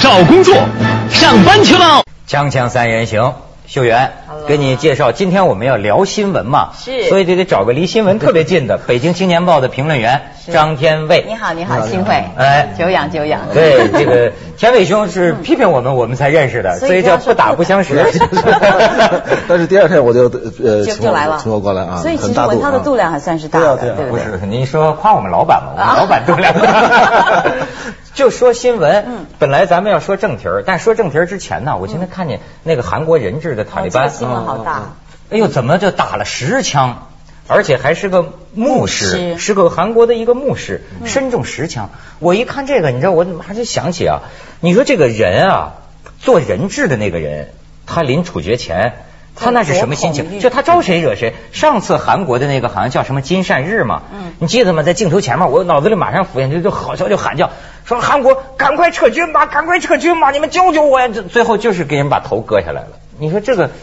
找工作，上班去喽！锵锵三人行，秀媛给你介绍，今天我们要聊新闻嘛，是所以就得找个离新闻特别近的，北京青年报的评论员张天卫。你好，你好，幸会，哎久仰久仰。对，这个天卫兄是批评我们，我们才认识的，所以叫不打不相识。但是第二天我就呃就来了，我请我过来啊，所以其实文涛的度啊量还算是大的，对不对？不是，您说夸我们老板嘛？我们 老板度量大。就说新闻，嗯本来咱们要说正题儿，但说正题儿之前呢，我今天看见那个韩国人质的塔利班，新闻好大。哎呦，怎么就打了十枪？而且还是个牧师，是个韩国的一个牧师，身中十枪。我一看这个，你知道，我马上就想起啊，你说这个人啊，做人质的那个人，他临处决前，他那是什么心情？就他招谁惹谁？上次韩国的那个好像叫什么金善日嘛，嗯你记得吗？在镜头前面，我脑子里马上浮现就就好像就喊叫，说韩国赶快撤军吧，赶快撤军吧，你们救救我呀！这最后就是给人把头割下来了。你说这个。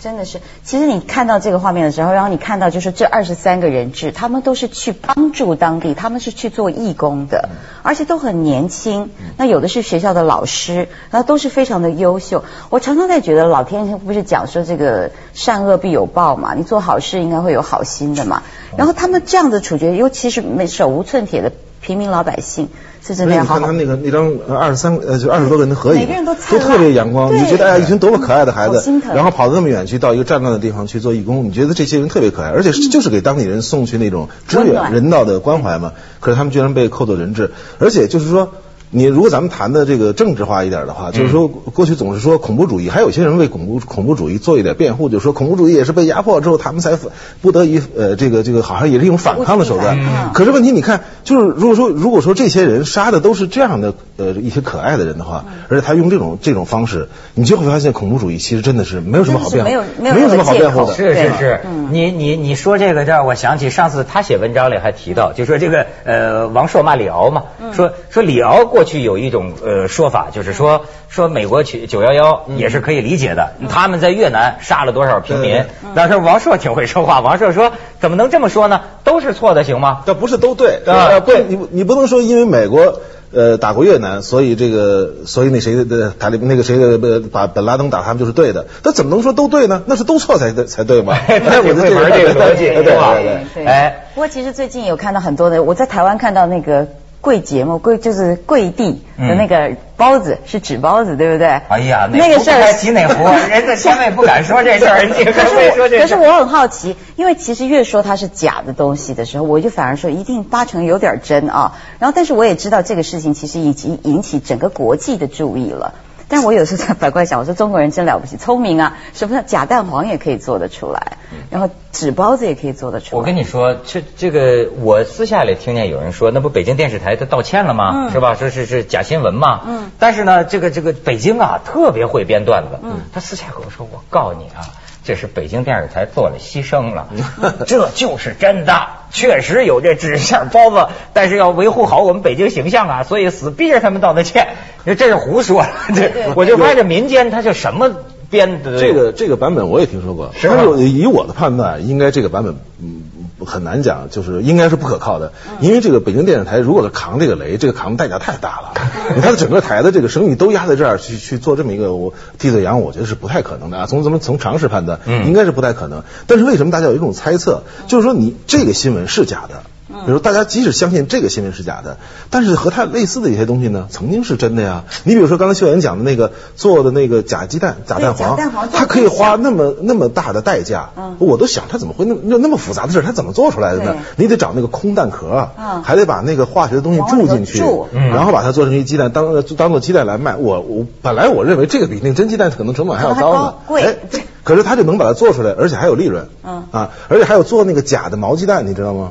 真的是，其实你看到这个画面的时候，然后你看到就是这二十三个人质，他们都是去帮助当地，他们是去做义工的，而且都很年轻。那有的是学校的老师，然后都是非常的优秀。我常常在觉得，老天不是讲说这个善恶必有报嘛，你做好事应该会有好心的嘛。然后他们这样的处决，尤其是没手无寸铁的平民老百姓，是真的要好好你看他那个那张二十三呃就二十多个人的合影，每个人都都特别阳光，对你觉得哎呀一群多么可爱的孩子然后跑到那么远去到一个战乱的地方去做义工，你觉得这些人特别可爱，而且就是给当地人送去那种支援人道的关怀嘛。可是他们居然被扣作人质，而且就是说。你如果咱们谈的这个政治化一点的话，就是说过去总是说恐怖主义，还有些人为恐怖恐怖主义做一点辩护，就是说恐怖主义也是被压迫之后，他们才不得已呃这个这个好像也是一种反抗的手段。嗯。可是问题你看，就是如果说如果说这些人杀的都是这样的呃一些可爱的人的话，而且他用这种这种方式，你就会发现恐怖主义其实真的是没有什么好辩护，的没有没有有什么好辩护的。是是是，你你你说这个让我想起上次他写文章里还提到，就说这个呃王朔骂李敖嘛，说说李敖过去有一种呃说法，就是说说美国去九幺幺也是可以理解的，他们在越南杀了多少平民对，但是王朔挺会说话，王朔说怎么能这么说呢？都是错的行吗？这不是都对啊对，你你不能说因为美国呃打过越南，所以这个所以那谁的塔利那个谁的呃把本拉登打他们就是对的，那怎么能说都对呢？那是都错才对才对嘛？他挺会玩这个逻辑，对吧对对。对哎，不过其实最近有看到很多的，我在台湾看到那个贵节目，跪就是跪地的那个包子，是纸包子，对不对？哎呀，那个事儿提哪壶，人家千万不敢说这事儿，你 可说这。可是我很好奇，因为其实越说它是假的东西的时候，我就反而说一定八成有点真啊。然后，但是我也知道这个事情其实已经引起整个国际的注意了。但我有时候在反过来想，我说中国人真了不起，聪明啊！什么假蛋黄也可以做得出来，然后纸包子也可以做得出来。我跟你说，这这个我私下里听见有人说，那不北京电视台他道歉了吗？嗯是吧？说是是假新闻嘛。嗯但是呢，这个这个北京啊，特别会编段子。嗯他私下跟我说，我告诉你啊，这是北京电视台做了牺牲了，这就是真的，确实有这纸馅包子，但是要维护好我们北京形象啊，所以死逼着他们道的歉。这是胡说，我就发现这民间他就什么编的这个这个版本我也听说过，是吗？但是以我的判断，应该这个版本嗯很难讲，就是应该是不可靠的，因为这个北京电视台如果是扛这个雷，这个扛的代价太大了，他的整个台的这个生意都压在这儿去去做这么一个我替罪羊，我觉得是不太可能的啊。从咱们从常识判断，嗯应该是不太可能。但是为什么大家有一种猜测，就是说你这个新闻是假的？比如大家即使相信这个新闻是假的，但是和它类似的一些东西呢，曾经是真的呀。你比如说刚才秀妍讲的那个做的那个假鸡蛋、假蛋黄蛋黄，它可以花那么那么大的代价，嗯。我都想它怎么会那那那么复杂的事儿，它怎么做出来的呢？你得找那个空蛋壳嗯，还得把那个化学的东西注进去，嗯。然后把它做成一鸡蛋，当当做鸡蛋来卖。我我本来我认为这个比那真鸡蛋可能成本还要高呢。贵。哎可是他就能把它做出来，而且还有利润，嗯。啊，而且还有做那个假的毛鸡蛋，你知道吗？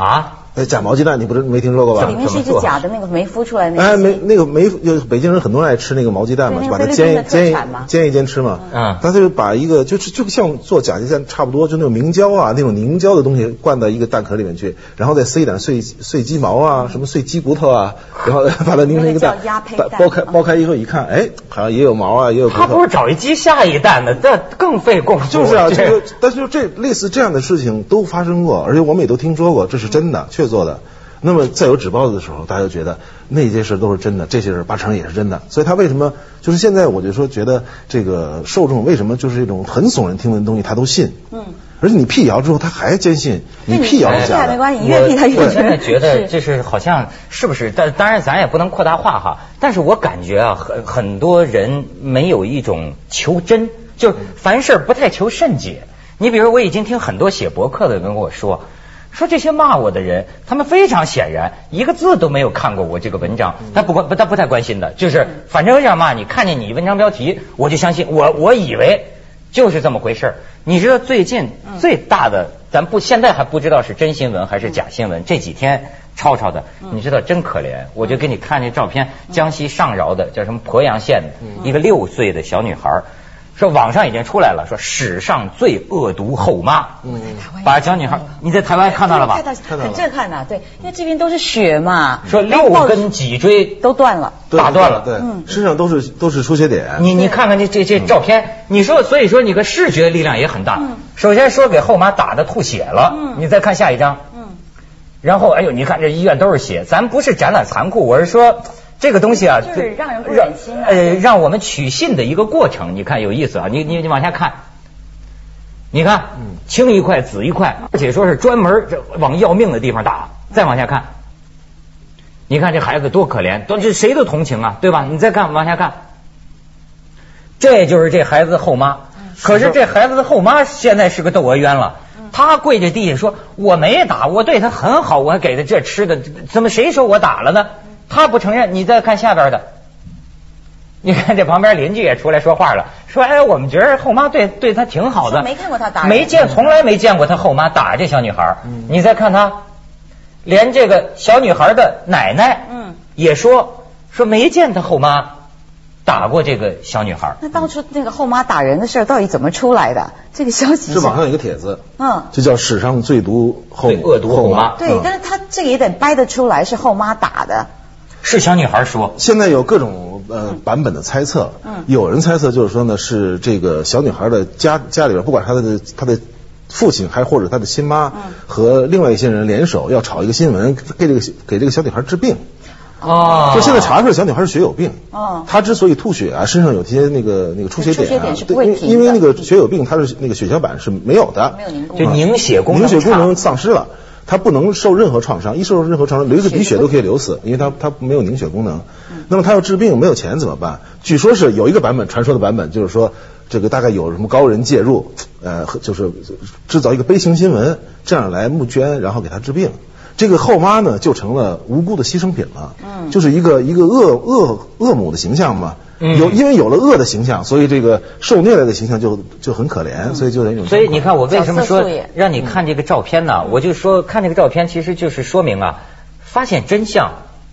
啊，哎，假毛鸡蛋你不是没听说过吧？里面是一只假的那个没孵出来的那个哎，没那个没，就北京人很多人爱吃那个毛鸡蛋嘛，就把它煎一煎煎一煎吃嘛。嗯他就把一个就是就像做假鸡蛋差不多，就那种明胶啊那种凝胶的东西灌到一个蛋壳里面去，然后再塞一点碎碎鸡毛啊，什么碎鸡骨头啊，然后把它拧成一个蛋叫鸭胚，蛋剥开剥开以后一看，哎，好像也有毛啊，也有骨头他不是。找一鸡下一蛋的，这更费功夫。就是啊，这这个，但是这类似这样的事情都发生过，而且我们也都听说过，这是真的，确做的。那么再有纸包子的时候，大家就觉得那些事都是真的，这些事八成也是真的。所以他为什么就是现在我就说觉得这个受众为什么就是这种很耸人听闻的东西他都信？嗯。而且你辟谣之后他还坚信，你辟谣是假的。没关系，你越辟他越我真的觉得就是好像是不是？但当然咱也不能扩大化哈。但是我感觉啊，很很多人没有一种求真，就是凡事不太求甚解。你比如我已经听很多写博客的人跟我说。说这些骂我的人，他们非常显然一个字都没有看过我这个文章，他不关不他不太关心的，就是反正要骂你，看见你文章标题我就相信，我我以为就是这么回事儿。你知道最近最大的，咱不现在还不知道是真新闻还是假新闻，这几天吵吵的，你知道真可怜。我就给你看那照片，江西上饶的叫什么鄱阳县的一个六岁的小女孩。说网上已经出来了，说史上最恶毒后妈，嗯，把小女孩，你在台湾看到了吧？看到，很震撼呐，对，因为这边都是血嘛。说六根脊椎都断了，打断了，对，身上都是都是出血点。你你看看这这这照片，你说，所以说你个视觉力量也很大。首先说给后妈打的吐血了，你再看下一张，嗯，然后哎呦，你看这医院都是血，咱不是展览残酷，我是说。这个东西啊，就是让人不忍心啊。呃，让我们取信的一个过程，你看有意思啊。你你你往下看，你看，青一块紫一块，而且说是专门往要命的地方打。再往下看，你看这孩子多可怜，都这谁都同情啊，对吧？你再看往下看，这就是这孩子后妈。可是这孩子的后妈现在是个窦娥冤了，她跪在地下说：“我没打，我对他很好，我还给他这吃的，怎么谁说我打了呢？”他不承认，你再看下边的，你看这旁边邻居也出来说话了，说哎，我们觉得后妈对对他挺好的，没看过他打，没见从来没见过他后妈打这小女孩。你再看他，连这个小女孩的奶奶，嗯，也说说没见他后妈打过这个小女孩。那当初那个后妈打人的事儿到底怎么出来的？这个消息是网上有一个帖子，嗯，就叫史上最毒后恶毒后妈。对，但是他这个也得掰得出来是后妈打的。是小女孩说，现在有各种呃版本的猜测，嗯，有人猜测就是说呢，是这个小女孩的家家里边，不管她的她的父亲，还或者她的亲妈，和另外一些人联手要炒一个新闻，给这个给这个小女孩治病。哦，就现在查出来小女孩是血友病。哦，她之所以吐血啊，身上有些那个那个出血点啊，对，因为那个血友病，它是那个血小板是没有的，没有凝固，就凝血功能凝血功能丧失了。它不能受任何创伤，一受任何创伤，流一次鼻血都可以流死，因为它它没有凝血功能。那么他要治病没有钱怎么办？据说是有一个版本，传说的版本就是说，这个大概有什么高人介入，呃，就是制造一个悲情新闻，这样来募捐，然后给他治病。这个后妈呢，就成了无辜的牺牲品了，嗯，就是一个一个恶恶恶母的形象嘛。有，因为有了恶的形象，所以这个受虐待的形象就就很可怜，所以就那种。所以你看，我为什么说让你看这个照片呢？我就说看这个照片，其实就是说明啊，发现真相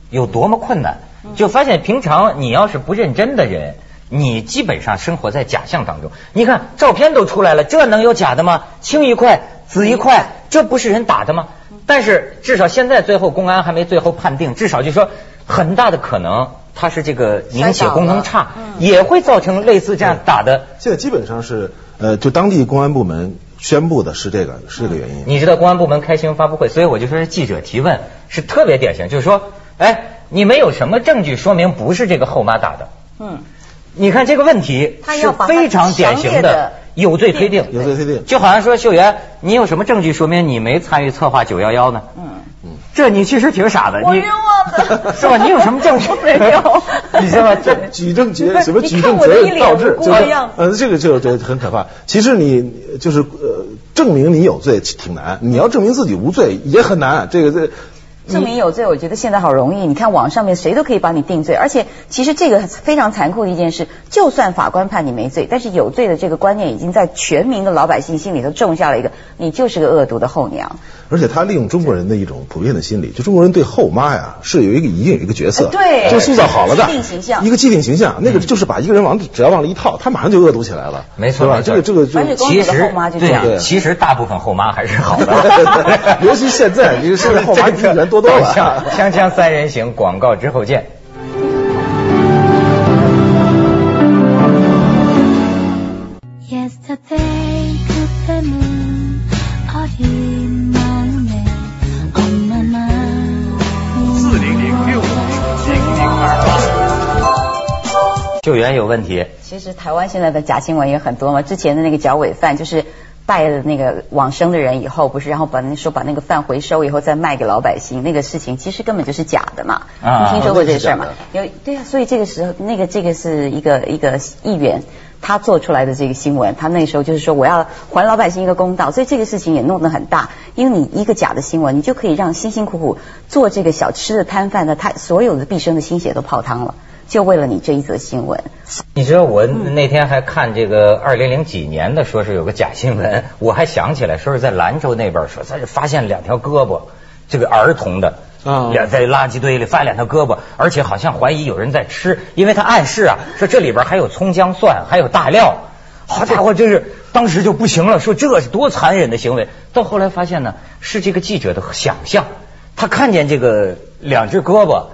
有多么困难。就发现平常你要是不认真的人，你基本上生活在假象当中。你看照片都出来了，这能有假的吗？青一块紫一块，这不是人打的吗？但是至少现在最后公安还没最后判定，至少就说很大的可能。它是这个凝血功能差，也会造成类似这样打的。现在基本上是，呃，就当地公安部门宣布的是这个，是这个原因。你知道公安部门开新闻发布会，所以我就说是记者提问是特别典型，就是说，哎，你们有什么证据说明不是这个后妈打的？嗯，你看这个问题是非常典型的有罪推定，有罪推定，就好像说秀媛，你有什么证据说明你没参与策划九幺幺呢？嗯嗯。这你其实挺傻的，我冤枉的，是吧？你有什么证据 没有？你知道吗？这举证结什么举证责任倒置，就是呃，这个就就很可怕。其实你就是呃，证明你有罪挺难，你要证明自己无罪也很难。这个这。证明有罪，我觉得现在好容易。你看网上面谁都可以帮你定罪，而且其实这个非常残酷的一件事，就算法官判你没罪，但是有罪的这个观念已经在全民的老百姓心里头种下了一个，你就是个恶毒的后娘。而且他利用中国人的一种普遍的心理，就中国人对后妈呀是有一个已经有一个角色，对，就塑造好了的既定形象，一个既定形象，那个就是把一个人往只要往里一套，他马上就恶毒起来了，没错吧？这个这个就其实对呀，其实大部分后妈还是好的，尤其现在，你现在后妈 人多多了。锵锵三人行，广告之后见。救援有问题。其实台湾现在的假新闻也很多嘛，之前的那个剿尾饭就是。拜了那个往生的人以后，不是，然后把那说把那个饭回收以后再卖给老百姓，那个事情其实根本就是假的嘛。啊你听说过这事儿吗哦？有对啊，所以这个时候那个这个是一个一个议员他做出来的这个新闻，他那时候就是说我要还老百姓一个公道，所以这个事情也弄得很大，因为你一个假的新闻，你就可以让辛辛苦苦做这个小吃的摊贩的他所有的毕生的心血都泡汤了，就为了你这一则新闻。你知道我那天还看这个二零零几年的，说是有个假新闻，我还想起来，说是在兰州那边说，在这发现两条胳膊，这个儿童的。啊两在垃圾堆里发现两条胳膊，而且好像怀疑有人在吃，因为他暗示啊，说这里边还有葱姜蒜，还有大料。好家伙，这是当时就不行了，说这是多残忍的行为。到后来发现呢，是这个记者的想象，他看见这个两只胳膊，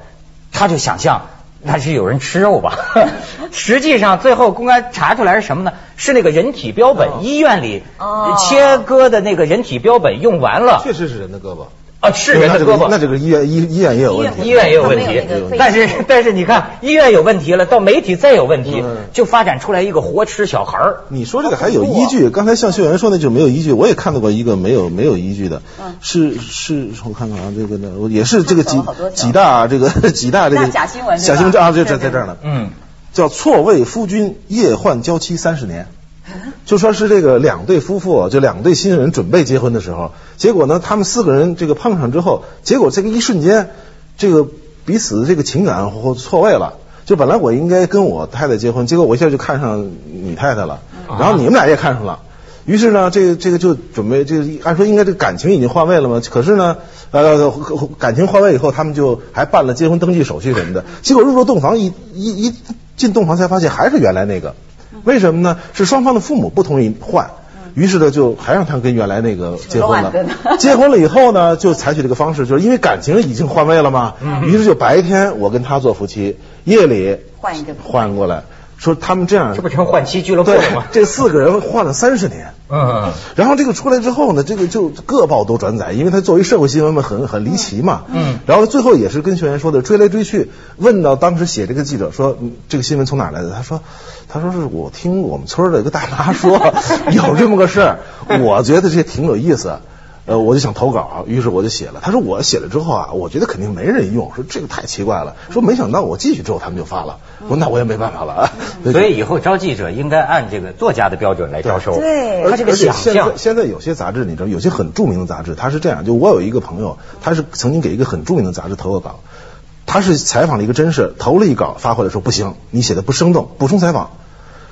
他就想象那是有人吃肉吧？实际上最后公安查出来是什么呢？是那个人体标本，医院里哦切割的那个人体标本用完了，确实是人的胳膊，啊，是人的胳膊，那这个医院医医院也有问题，医院也有问题但是但是你看医院有问题了，到媒体再有问题嗯，就发展出来一个活吃小孩儿。你说这个还有依据？刚才向秀媛说那就没有依据，我也看到过一个没有没有依据的，是是，我看看啊，这个呢，也是这个几 几大这个几大这个假新闻假新闻啊，就在在这儿呢，嗯，叫错位夫君夜换娇妻三十年。就说是这个两对夫妇，就两对新人准备结婚的时候，结果呢，他们四个人这个碰上之后，结果这个一瞬间，这个彼此的这个情感或错位了。就本来我应该跟我太太结婚，结果我一下就看上你太太了，然后你们俩也看上了。于是呢，这个这个就准备，这个按说应该这个感情已经换位了嘛。可是呢，呃，感情换位以后，他们就还办了结婚登记手续什么的。结果入了洞房，一一一进洞房才发现还是原来那个。为什么呢？是双方的父母不同意换，于是呢就还让他跟原来那个结婚了。结婚了以后呢，就采取这个方式，就是因为感情已经换位了嘛。于是就白天我跟他做夫妻，夜里换一个换过来，说他们这样这不成换妻俱乐部了吗？这四个人换了三十年。嗯，然后这个出来之后呢，这个就各报都转载，因为他作为社会新闻嘛，很很离奇嘛。嗯然后最后也是跟学员说的，追来追去，问到当时写这个记者说，嗯这个新闻从哪来的？他说，他说是我听我们村儿的一个大妈说 有这么个事儿，我觉得这挺有意思。呃，我就想投稿，于是我就写了。他说我写了之后啊，我觉得肯定没人用，说这个太奇怪了。说没想到我继续之后他们就发了，我说那我也没办法了。所以以后招记者应该按这个作家的标准来招收。对他这个而且想象现在，现在有些杂志，你知道，有些很著名的杂志，他是这样，就我有一个朋友，他是曾经给一个很著名的杂志投过稿，他是采访了一个真事，投了一稿发回来说不行，你写的不生动，补充采访，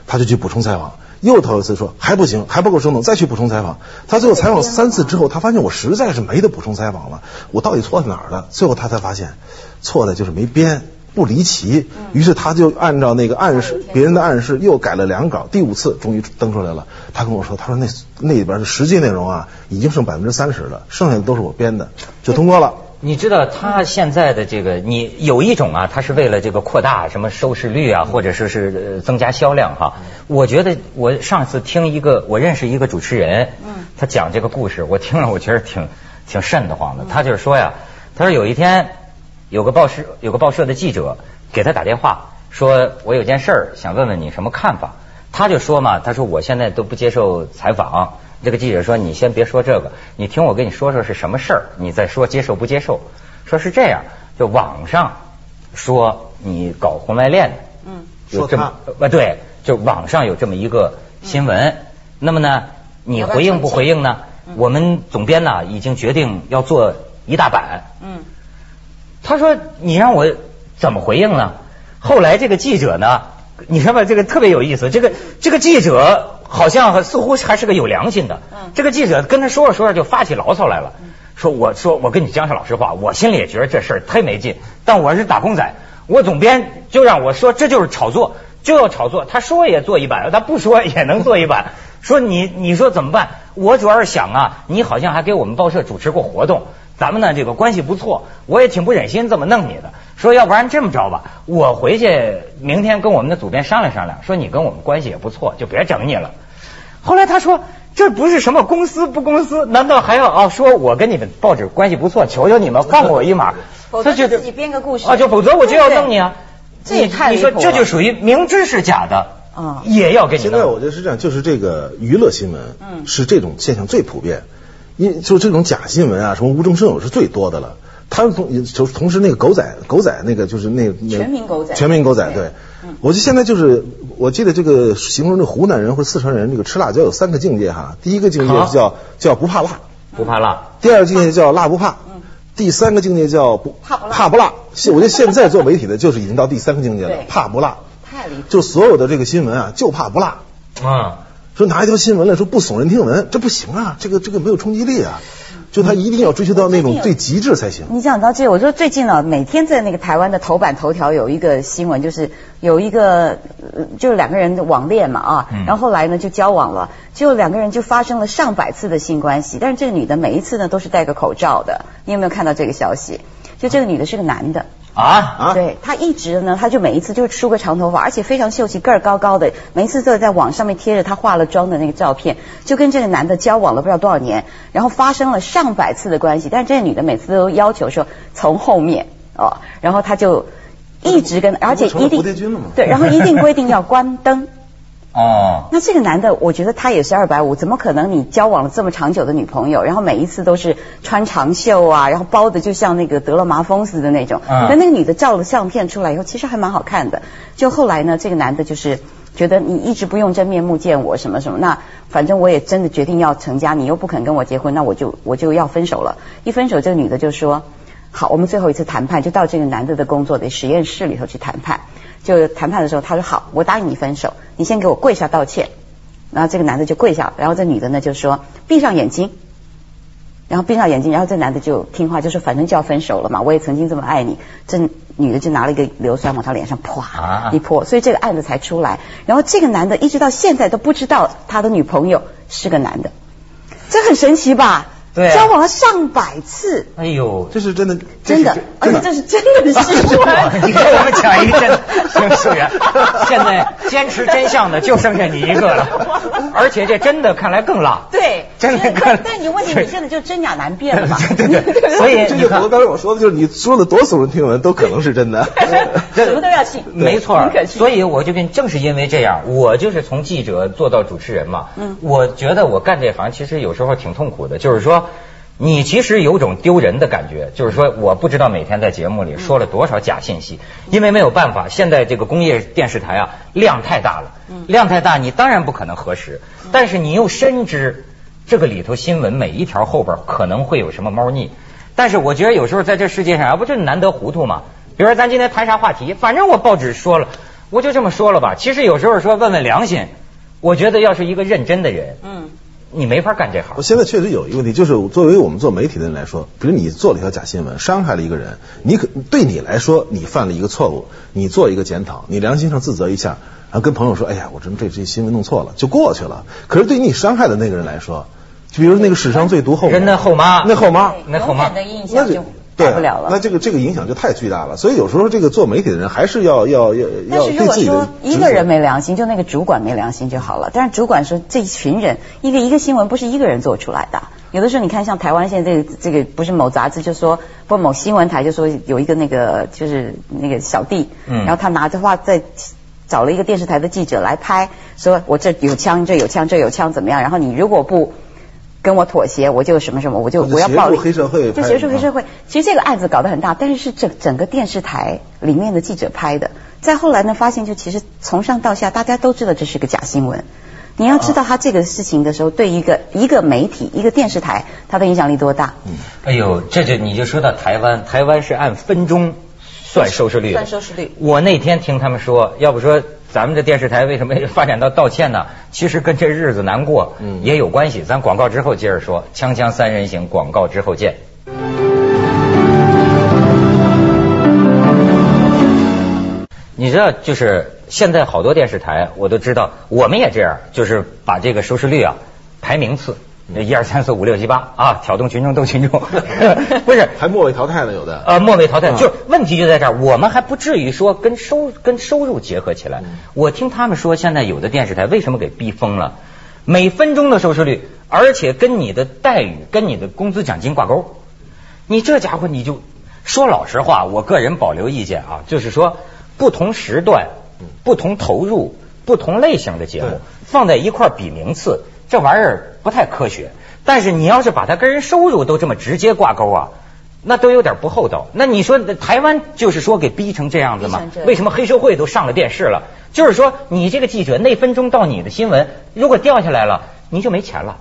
他就去补充采访。又头一次说还不行，还不够生动，再去补充采访。他最后采访三次之后，他发现我实在是没得补充采访了，我到底错在哪儿了？最后他才发现，错的就是没编，不离奇。于是他就按照那个暗示，别人的暗示又改了两稿，第五次终于登出来了。他跟我说，他说那那里边的实际内容啊，已经剩百分之三十了，剩下的都是我编的，就通过了。你知道他现在的这个，你有一种啊，他是为了这个扩大什么收视率啊，或者说是呃增加销量哈。我觉得我上次听一个，我认识一个主持人，嗯他讲这个故事，我听了我觉得挺挺瘆得慌的。他就是说呀，他说有一天有个报社有个报社的记者给他打电话，说我有件事儿想问问你什么看法。他就说嘛，他说我现在都不接受采访。这个记者说：“你先别说这个，你听我跟你说说是什么事儿，你再说接受不接受。”说是这样，就网上说你搞婚外恋的，嗯，有这么呃对，就网上有这么一个新闻。那么呢，你回应不回应呢？我们总编呢已经决定要做一大版。嗯，他说：“你让我怎么回应呢？”后来这个记者呢，你知道吧？这个特别有意思。这个这个记者好像似乎还是个有良心的。嗯这个记者跟他说着说着就发起牢骚来了，说：“我说我跟你讲句老实话，我心里也觉得这事儿忒没劲，但我是打工仔，我总编就让我说这就是炒作，就要炒作。他说也做一版，他不说也能做一版。说你你说怎么办？我主要是想啊，你好像还给我们报社主持过活动。”咱们呢这个关系不错，我也挺不忍心这么弄你的。说要不然这么着吧，我回去明天跟我们的主编商量商量，说你跟我们关系也不错，就别整你了。后来他说这不是什么公司不公司，难道还要啊说我跟你们报纸关系不错，求求你们放我一马？否则他觉得自己编个故事啊，就否则我就要弄你啊。这也太你说这就属于明知是假的，啊也要给你现在我觉得是这样，就是这个娱乐新闻，嗯是这种现象最普遍，因就这种假新闻啊，什么无中生有是最多的了。他们同就同时那个狗仔狗仔那个就是那那全民狗仔全民狗仔对我就现在就是我记得这个形容这湖南人或者四川人这个吃辣椒有三个境界哈，第一个境界是叫叫不怕辣，不怕辣。第二个境界叫辣不怕，第三个境界叫不怕不辣怕不辣。现我觉得现在做媒体的就是已经到第三个境界了，怕不辣。太离谱。就所有的这个新闻啊，就怕不辣。啊，说拿一条新闻来说不耸人听闻，这不行啊，这个这个没有冲击力啊，就他一定要追求到那种最极致才行。你讲到这，我说最近呢，每天在那个台湾的头版头条有一个新闻，就是有一个呃就是两个人网恋嘛啊，嗯然后后来呢就交往了，就两个人就发生了上百次的性关系，但是这个女的每一次呢都是戴个口罩的，你有没有看到这个消息？就这个女的是个男的。啊，啊？对他一直呢，他就每一次就是梳个长头发，而且非常秀气，个儿高高的，每一次都在网上面贴着他化了妆的那个照片，就跟这个男的交往了不知道多少年，然后发生了上百次的关系，但是这个女的每次都要求说从后面哦，然后他就一直跟，而且一定对，然后一定规定要关灯。哦，那这个男的，我觉得他也是二百五，怎么可能你交往了这么长久的女朋友，然后每一次都是穿长袖啊，然后包的就像那个得了麻风似的那种。嗯但那个女的照了相片出来以后，其实还蛮好看的。就后来呢，这个男的就是觉得你一直不用真面目见我什么什么，那反正我也真的决定要成家，你又不肯跟我结婚，那我就我就要分手了。一分手，这个女的就说。好，我们最后一次谈判就到这个男的的工作的实验室里头去谈判。就谈判的时候，他说好，我答应你分手，你先给我跪下道歉。然后这个男的就跪下，然后这女的呢就说闭上眼睛，然后闭上眼睛，然后这男的就听话，就说反正就要分手了嘛，我也曾经这么爱你。这女的就拿了一个硫酸往他脸上啊啪一泼，所以这个案子才出来。然后这个男的一直到现在都不知道他的女朋友是个男的，这很神奇吧？对啊交往了上百次，哎呦，这是真的，真的，而且这是真的新闻。你给我们讲一个真的，行，素媛，现在坚持真相的就剩下你一个了，而且这真的看来更辣。对，真的但但你问题，你现在就真假难辨了嘛？对对对 所以这就和刚才我说的，就是你说的多耸人听闻，都可能是真的。什么都要信，没错所以我就跟正是因为这样，我就是从记者做到主持人嘛。嗯我觉得我干这行其实有时候挺痛苦的，就是说。你其实有种丢人的感觉，就是说，我不知道每天在节目里说了多少假信息，因为没有办法，现在这个工业电视台啊量太大了，量太大，你当然不可能核实，但是你又深知这个里头新闻每一条后边可能会有什么猫腻，但是我觉得有时候在这世界上啊，不就难得糊涂吗？比如说咱今天谈啥话题，反正我报纸说了，我就这么说了吧。其实有时候说问问良心，我觉得要是一个认真的人，嗯，你没法干这行我。现在确实有一个问题，就是作为我们做媒体的人来说，比如你做了一条假新闻，伤害了一个人，你可对你来说，你犯了一个错误，你做一个检讨，你良心上自责一下，然后跟朋友说，哎呀，我真这这新闻弄错了，就过去了。可是对于你伤害的那个人来说，就比如那个史上最毒后人的后妈那后妈，那后妈的印象就不了了。那这个这个影响就太巨大了。所以有时候这个做媒体的人还是要要要但是如要对自己的果说一个人没良心，就那个主管没良心就好了。但是主管说这一群人，一个一个新闻不是一个人做出来的。有的时候你看，像台湾现在这个这个不是某杂志就说，不某新闻台就说有一个那个就是那个小弟，嗯然后他拿着话在。找了一个电视台的记者来拍，说我这有枪，这有枪，这有枪怎么样？然后你如果不跟我妥协，我就什么什么，我就我要暴力黑社会就拍啊协助黑社会。其实这个案子搞得很大，但是是整整个电视台里面的记者拍的。再后来呢，发现就其实从上到下大家都知道这是个假新闻。你要知道他这个事情的时候，对一个一个媒体、一个电视台，它的影响力多大？嗯哎呦，这就你就说到台湾，台湾是按分钟算收视率的，算收视率我那天听他们说，要不说咱们这电视台为什么发展到道歉呢？其实跟这日子难过嗯也有关系。咱广告之后接着说，锵锵三人行，广告之后见。你知道，就是现在好多电视台，我都知道，我们也这样，就是把这个收视率啊排名次，一二三四五六七八啊，挑动群众斗群众，不是还末位淘汰了有的。呃，末位淘汰，嗯就是问题就在这儿，我们还不至于说跟收跟收入结合起来。我听他们说，现在有的电视台为什么给逼疯了？每分钟的收视率，而且跟你的待遇、跟你的工资奖金挂钩。你这家伙你就说老实话，我个人保留意见啊，就是说不同时段、不同投入、不同类型的节目放在一块儿比名次，这玩意儿不太科学。但是你要是把它跟人收入都这么直接挂钩啊，那都有点不厚道。那你说台湾就是说给逼成这样子吗逼成这？样为什么黑社会都上了电视了？就是说你这个记者那分钟到你的新闻，如果掉下来了，你就没钱了。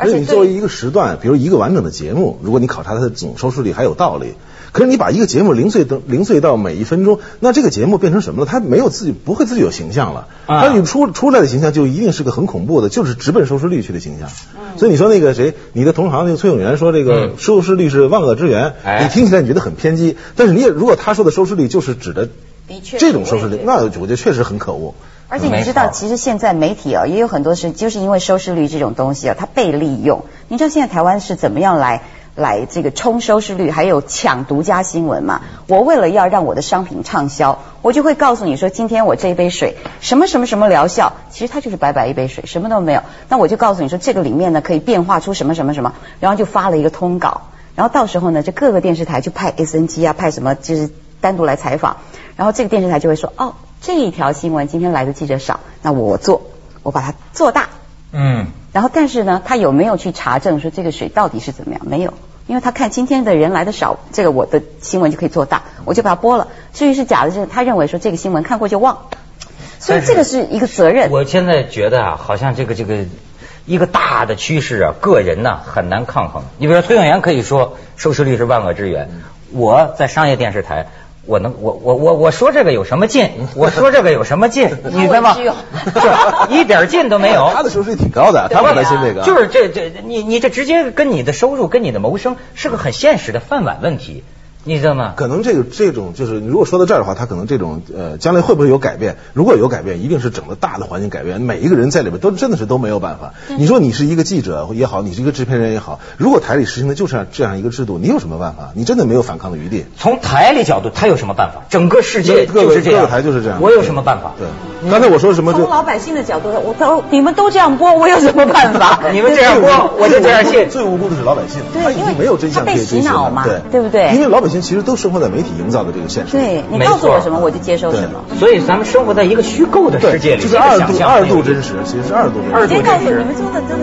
而且你作为一个时段，比如一个完整的节目，如果你考察它的总收视率还有道理。可是你把一个节目零碎到零碎到每一分钟，那这个节目变成什么了？它没有自己不会自己有形象了，啊它你出出来的形象就一定是个很恐怖的，就是直奔收视率去的形象。所以你说那个谁，你的同行那个崔永元说这个嗯收视率是万恶之源，哎你听起来你觉得很偏激，但是你也如果他说的收视率就是指的的确这种收视率那我觉得确实很可恶。而且你知道，其实现在媒体啊，也有很多是就是因为收视率这种东西啊，它被利用。你知道现在台湾是怎么样来来这个冲收视率，还有抢独家新闻嘛？我为了要让我的商品畅销，我就会告诉你说，今天我这一杯水什么什么什么疗效，其实它就是白白一杯水，什么都没有。那我就告诉你说，这个里面呢可以变化出什么什么什么，然后就发了一个通稿。然后到时候呢，就各个电视台就派 SNG 啊，派什么就是单独来采访，然后这个电视台就会说，哦，这一条新闻今天来的记者少，那我做，我把它做大。嗯，然后但是呢，他有没有去查证说这个水到底是怎么样？没有，因为他看今天的人来的少，这个我的新闻就可以做大，我就把它播了。至于是假的，是他认为说这个新闻看过就忘，所以这个是一个责任。我现在觉得啊，好像这个这个一个大的趋势啊，个人呢、很难抗衡。你比如说崔永元可以说收视率是万恶之源，我在商业电视台。我能，我我我我说这个有什么劲？我说这个有什么劲？你知道吗？是一点劲都没有。他的收视率挺高的，他不担心这个。就是这这你你这直接跟你的收入跟你的谋生是个很现实的饭碗问题，你知道吗？可能这个这种就是，如果说到这儿的话，他可能这种呃，将来会不会有改变？如果有改变，一定是整个大的环境改变，每一个人在里边都真的是都没有办法。你说你是一个记者也好，你是一个制片人也好，如果台里实行的就是这样一个制度，你有什么办法？你真的没有反抗的余地。从台里角度，他有什么办法？整个世界各个就是这样，各个台就是这样。我有什么办法？对，刚才我说什么就？从老百姓的角度，我都你们都这样播，我有什么办法 你们这样播，我就这样信。最无辜的是老百姓，因为他已经没有真相可以追他被洗寻了，脑嘛对对不对因为老百姓其实都生活在媒体营造的这个现实里。对你告诉我什么，我就接受什么。所以咱们生活在一个虚构的，世界里，就是二度二度真实，其实是二度真实。二度真实们说的真的。